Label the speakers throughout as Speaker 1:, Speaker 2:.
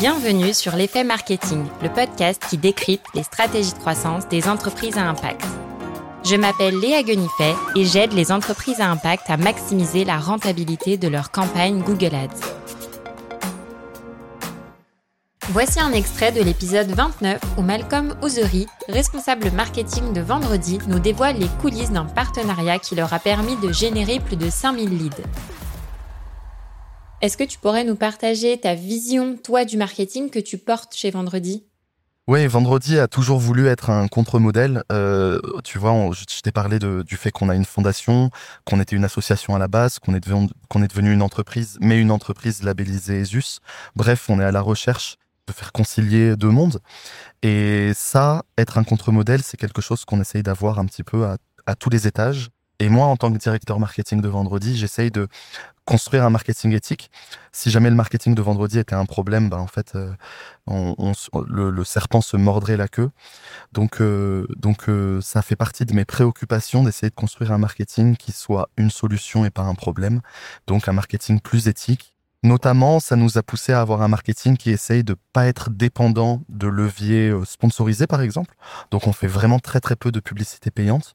Speaker 1: Bienvenue sur l'effet marketing, le podcast qui décrypte les stratégies de croissance des entreprises à impact. Je m'appelle Léa Guenifet et j'aide les entreprises à impact à maximiser la rentabilité de leur campagne Google Ads. Voici un extrait de l'épisode 29 où Malcolm Ouzery, responsable marketing de Vendredi, nous dévoile les coulisses d'un partenariat qui leur a permis de générer plus de 5000 leads. Est-ce que tu pourrais nous partager ta vision, toi, du marketing que tu portes chez Vendredi?
Speaker 2: Oui, Vendredi a toujours voulu être un contre-modèle. Euh, tu vois, je, t'ai parlé du fait qu'on a une fondation, qu'on était une association à la base, qu'on est, devenu, qu'on est devenu une entreprise, mais une entreprise labellisée ESUS. Bref, on est à la recherche de faire concilier deux mondes. Et ça, être un contre-modèle, c'est quelque chose qu'on essaye d'avoir un petit peu à, à tous les étages. Et moi, en tant que directeur marketing de Vendredi, j'essaye de construire un marketing éthique. Si jamais le marketing de Vendredi était un problème, ben en fait, euh, le, serpent se mordrait la queue. Donc, euh, euh, ça fait partie de mes préoccupations d'essayer de construire un marketing qui soit une solution et pas un problème. Donc, un marketing plus éthique Notamment, ça nous a poussé à avoir un marketing qui essaye de pas être dépendant de leviers euh, sponsorisés, par exemple. Donc, on fait vraiment très très peu de publicité payante.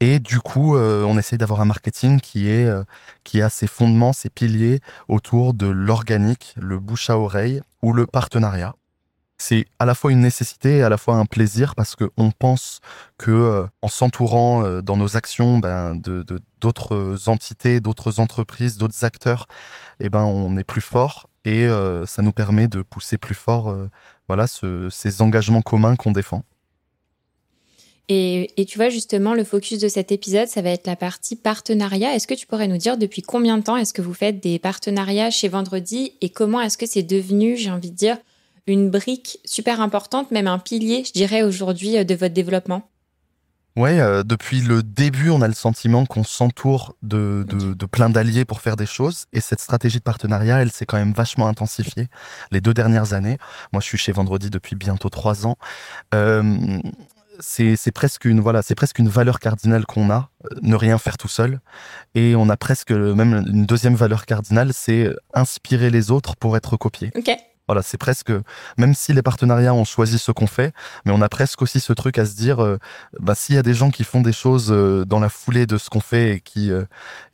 Speaker 2: Et du coup, euh, on essaye d'avoir un marketing qui est euh, qui a ses fondements, ses piliers autour de l'organique, le bouche à oreille ou le partenariat c'est à la fois une nécessité et à la fois un plaisir parce qu'on pense que euh, en s'entourant euh, dans nos actions ben, de d'autres entités, d'autres entreprises, d'autres acteurs, eh ben on est plus fort et euh, ça nous permet de pousser plus fort voilà ces engagements communs qu'on défend.
Speaker 1: Et, et, tu vois justement le focus de cet épisode, ça va être la partie partenariat. Est-ce que tu pourrais nous dire depuis combien de temps est-ce que vous faites des partenariats chez Vendredi et comment est-ce que c'est devenu, j'ai envie de dire, une brique super importante, même un pilier, je dirais, aujourd'hui euh, de votre développement
Speaker 2: Ouais, euh, depuis le début, on a le sentiment qu'on s'entoure de, de, plein d'alliés pour faire des choses. Et cette stratégie de partenariat, elle s'est quand même vachement intensifiée les deux dernières années. Moi, je suis chez Vendredi depuis bientôt trois ans. Euh, c'est presque une voilà, c'est presque une valeur cardinale qu'on a, ne rien faire tout seul. Et on a presque même une deuxième valeur cardinale, c'est inspirer les autres pour être copié.
Speaker 1: Ok.
Speaker 2: Voilà, c'est presque, même si les partenariats ont choisi ce qu'on fait, mais on a presque aussi ce truc à se dire, euh, bah, s'il y a des gens qui font des choses euh, dans la foulée de ce qu'on fait et qui, euh,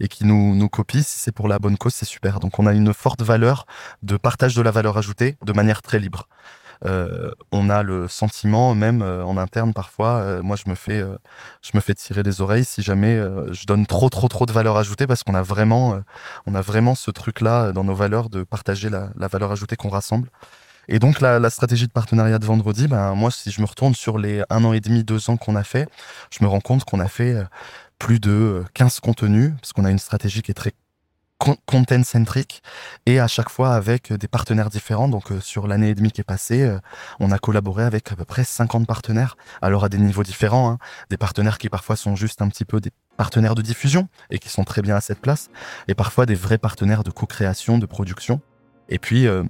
Speaker 2: et qui nous, nous copient, si c'est pour la bonne cause, c'est super. Donc on a une forte valeur de partage de la valeur ajoutée de manière très libre. Euh, on a le sentiment, même euh, en interne parfois, euh, moi je me fais, je me fais tirer les oreilles si jamais je donne trop trop trop de valeur ajoutée parce qu'on a vraiment, a vraiment ce truc-là dans nos valeurs de partager la, valeur ajoutée qu'on rassemble. Et donc la, stratégie de partenariat de vendredi, ben moi si je me retourne sur les un an et demi, deux ans qu'on a fait, je me rends compte qu'on a fait plus de 15 contenus parce qu'on a une stratégie qui est très content centric et à chaque fois avec des partenaires différents. Donc euh, sur l'année et demie qui est passée, euh, on a collaboré avec à peu près 50 partenaires, alors à des niveaux différents, hein. des partenaires qui parfois sont juste un petit peu des partenaires de diffusion et qui sont très bien à cette place, et parfois des vrais partenaires de co-création, de production. Et puis euh,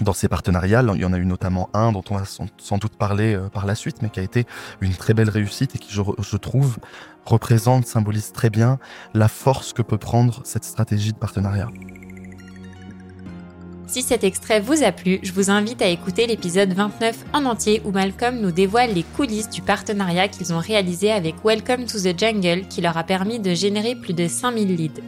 Speaker 2: dans ces partenariats, il y en a eu notamment un dont on va sans doute parler par la suite, mais qui a été une très belle réussite et qui, je, je trouve, représente, symbolise très bien la force que peut prendre cette stratégie de partenariat.
Speaker 1: Si cet extrait vous a plu, je vous invite à écouter l'épisode 29 en entier où Malcolm nous dévoile les coulisses du partenariat qu'ils ont réalisé avec Welcome to the Jungle qui leur a permis de générer plus de 5000 leads.